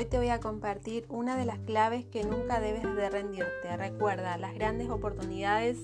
te voy a compartir una de las claves que nunca debes de rendirte. Recuerda, las grandes oportunidades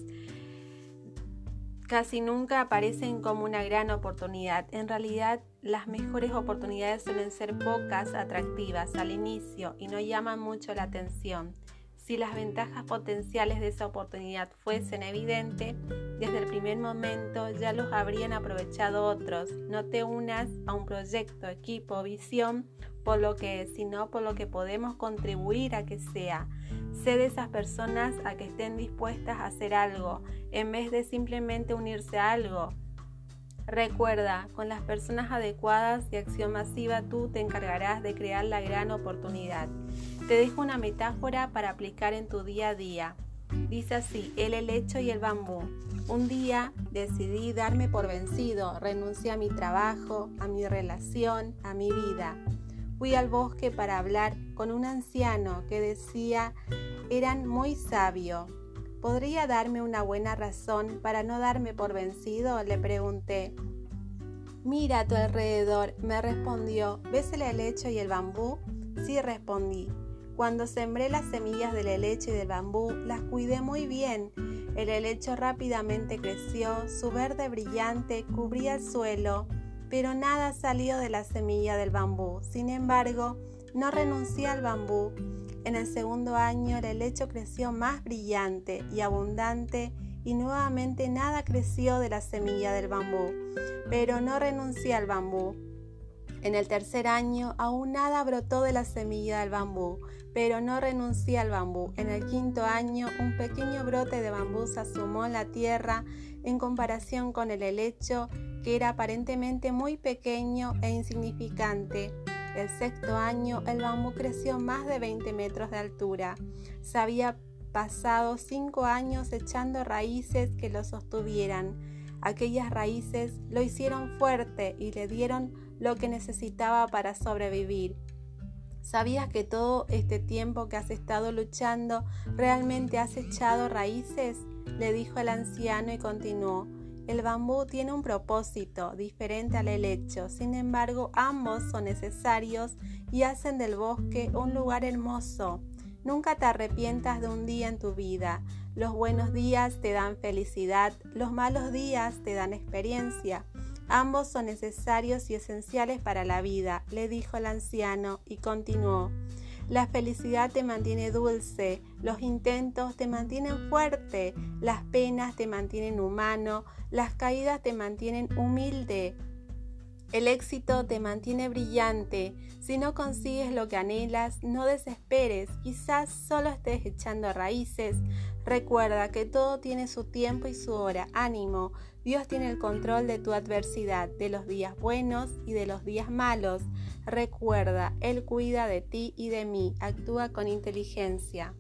casi nunca aparecen como una gran oportunidad. En realidad, las mejores oportunidades suelen ser pocas, atractivas al inicio y no llaman mucho la atención. Si las ventajas potenciales de esa oportunidad fuesen evidentes, desde el primer momento ya los habrían aprovechado otros. No te unas a un proyecto, equipo, visión por lo que es, sino por lo que podemos contribuir a que sea. Sé de esas personas a que estén dispuestas a hacer algo, en vez de simplemente unirse a algo. Recuerda, con las personas adecuadas y acción masiva tú te encargarás de crear la gran oportunidad. Te dejo una metáfora para aplicar en tu día a día. Dice así, el helecho y el bambú. Un día decidí darme por vencido, renuncié a mi trabajo, a mi relación, a mi vida. Fui al bosque para hablar con un anciano que decía eran muy sabio. ¿Podría darme una buena razón para no darme por vencido? Le pregunté. Mira a tu alrededor, me respondió. ¿Ves el helecho y el bambú? Sí, respondí. Cuando sembré las semillas del helecho y del bambú, las cuidé muy bien. El helecho rápidamente creció, su verde brillante cubría el suelo, pero nada salió de la semilla del bambú. Sin embargo, no renuncié al bambú en el segundo año el helecho creció más brillante y abundante y nuevamente nada creció de la semilla del bambú, pero no renuncié al bambú. En el tercer año aún nada brotó de la semilla del bambú, pero no renuncié al bambú. En el quinto año un pequeño brote de bambú se asomó en la tierra en comparación con el helecho, que era aparentemente muy pequeño e insignificante. El sexto año el bambú creció más de 20 metros de altura. Se había pasado cinco años echando raíces que lo sostuvieran. Aquellas raíces lo hicieron fuerte y le dieron lo que necesitaba para sobrevivir. ¿Sabías que todo este tiempo que has estado luchando realmente has echado raíces? le dijo el anciano y continuó. El bambú tiene un propósito diferente al helecho, sin embargo ambos son necesarios y hacen del bosque un lugar hermoso. Nunca te arrepientas de un día en tu vida. Los buenos días te dan felicidad, los malos días te dan experiencia. Ambos son necesarios y esenciales para la vida, le dijo el anciano y continuó. La felicidad te mantiene dulce, los intentos te mantienen fuerte, las penas te mantienen humano, las caídas te mantienen humilde. El éxito te mantiene brillante. Si no consigues lo que anhelas, no desesperes. Quizás solo estés echando raíces. Recuerda que todo tiene su tiempo y su hora. Ánimo. Dios tiene el control de tu adversidad, de los días buenos y de los días malos. Recuerda, Él cuida de ti y de mí. Actúa con inteligencia.